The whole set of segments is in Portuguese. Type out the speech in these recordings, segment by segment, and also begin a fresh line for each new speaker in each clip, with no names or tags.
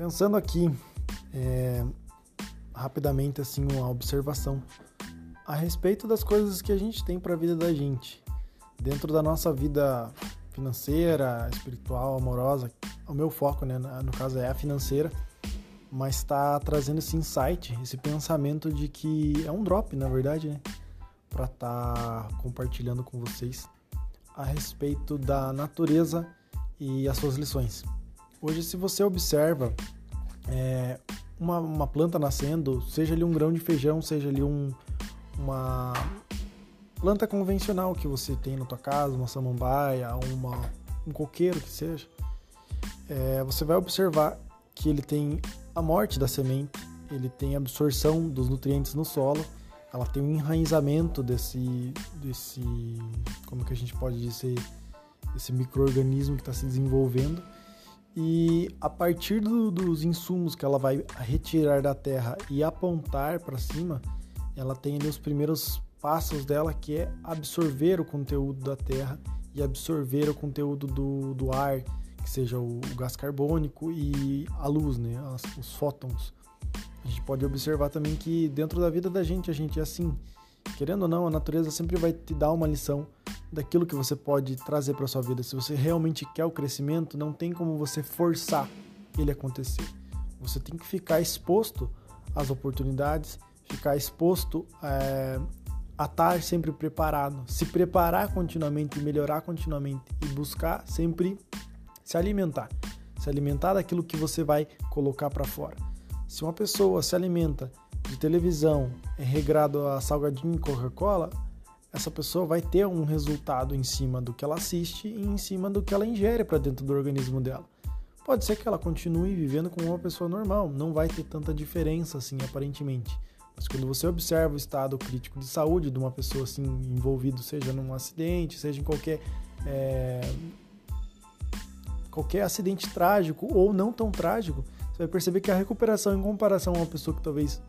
Pensando aqui, é, rapidamente, assim, uma observação a respeito das coisas que a gente tem para a vida da gente, dentro da nossa vida financeira, espiritual, amorosa. O meu foco, né, no caso, é a financeira, mas está trazendo esse insight, esse pensamento de que é um drop, na verdade, né, para estar tá compartilhando com vocês a respeito da natureza e as suas lições. Hoje, se você observa é, uma, uma, planta nascendo, seja ali um grão de feijão, seja ali um, uma planta convencional que você tem na tua casa, uma samambaia, uma, um coqueiro que seja, é, você vai observar que ele tem a morte da semente, ele tem a absorção dos nutrientes no solo, ela tem um enraizamento desse, desse como que a gente pode dizer, esse microorganismo que está se desenvolvendo e a partir do, dos insumos que ela vai retirar da terra e apontar para cima, ela tem ali os primeiros passos dela que é absorver o conteúdo da terra e absorver o conteúdo do, do ar, que seja o, o gás carbônico e a luz, né, As, os fótons. A gente pode observar também que dentro da vida da gente a gente é assim. Querendo ou não, a natureza sempre vai te dar uma lição daquilo que você pode trazer para sua vida. Se você realmente quer o crescimento, não tem como você forçar ele acontecer. Você tem que ficar exposto às oportunidades, ficar exposto é, a estar sempre preparado, se preparar continuamente, melhorar continuamente e buscar sempre se alimentar, se alimentar daquilo que você vai colocar para fora. Se uma pessoa se alimenta de televisão, é regrado a salgadinho e Coca-Cola, essa pessoa vai ter um resultado em cima do que ela assiste e em cima do que ela ingere para dentro do organismo dela. Pode ser que ela continue vivendo como uma pessoa normal, não vai ter tanta diferença assim aparentemente. Mas quando você observa o estado crítico de saúde de uma pessoa assim envolvida, seja num acidente, seja em qualquer é, qualquer acidente trágico ou não tão trágico, você vai perceber que a recuperação em comparação a uma pessoa que talvez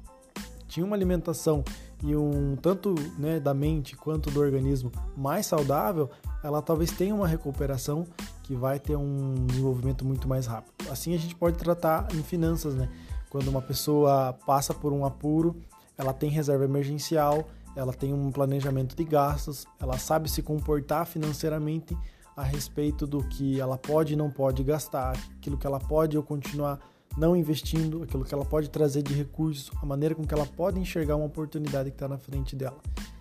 tinha uma alimentação e um tanto né, da mente quanto do organismo mais saudável, ela talvez tenha uma recuperação que vai ter um desenvolvimento muito mais rápido. Assim a gente pode tratar em finanças, né? Quando uma pessoa passa por um apuro, ela tem reserva emergencial, ela tem um planejamento de gastos, ela sabe se comportar financeiramente a respeito do que ela pode e não pode gastar, aquilo que ela pode ou continuar não investindo, aquilo que ela pode trazer de recursos, a maneira com que ela pode enxergar uma oportunidade que está na frente dela.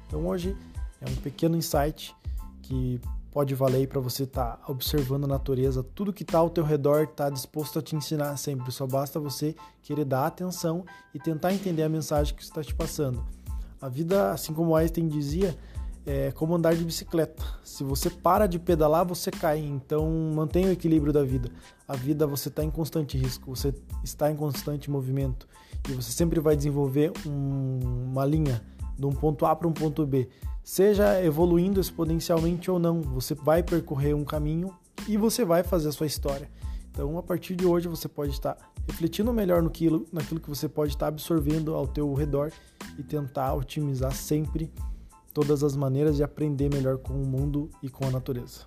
Então hoje é um pequeno insight que pode valer para você estar tá observando a natureza, tudo que está ao teu redor está disposto a te ensinar sempre, só basta você querer dar atenção e tentar entender a mensagem que está te passando. A vida, assim como Einstein dizia, é como andar de bicicleta. Se você para de pedalar, você cai. Então mantenha o equilíbrio da vida. A vida você está em constante risco, você está em constante movimento e você sempre vai desenvolver um, uma linha de um ponto A para um ponto B. Seja evoluindo exponencialmente ou não, você vai percorrer um caminho e você vai fazer a sua história. Então, a partir de hoje, você pode estar refletindo melhor no quilo, naquilo que você pode estar absorvendo ao teu redor e tentar otimizar sempre todas as maneiras de aprender melhor com o mundo e com a natureza.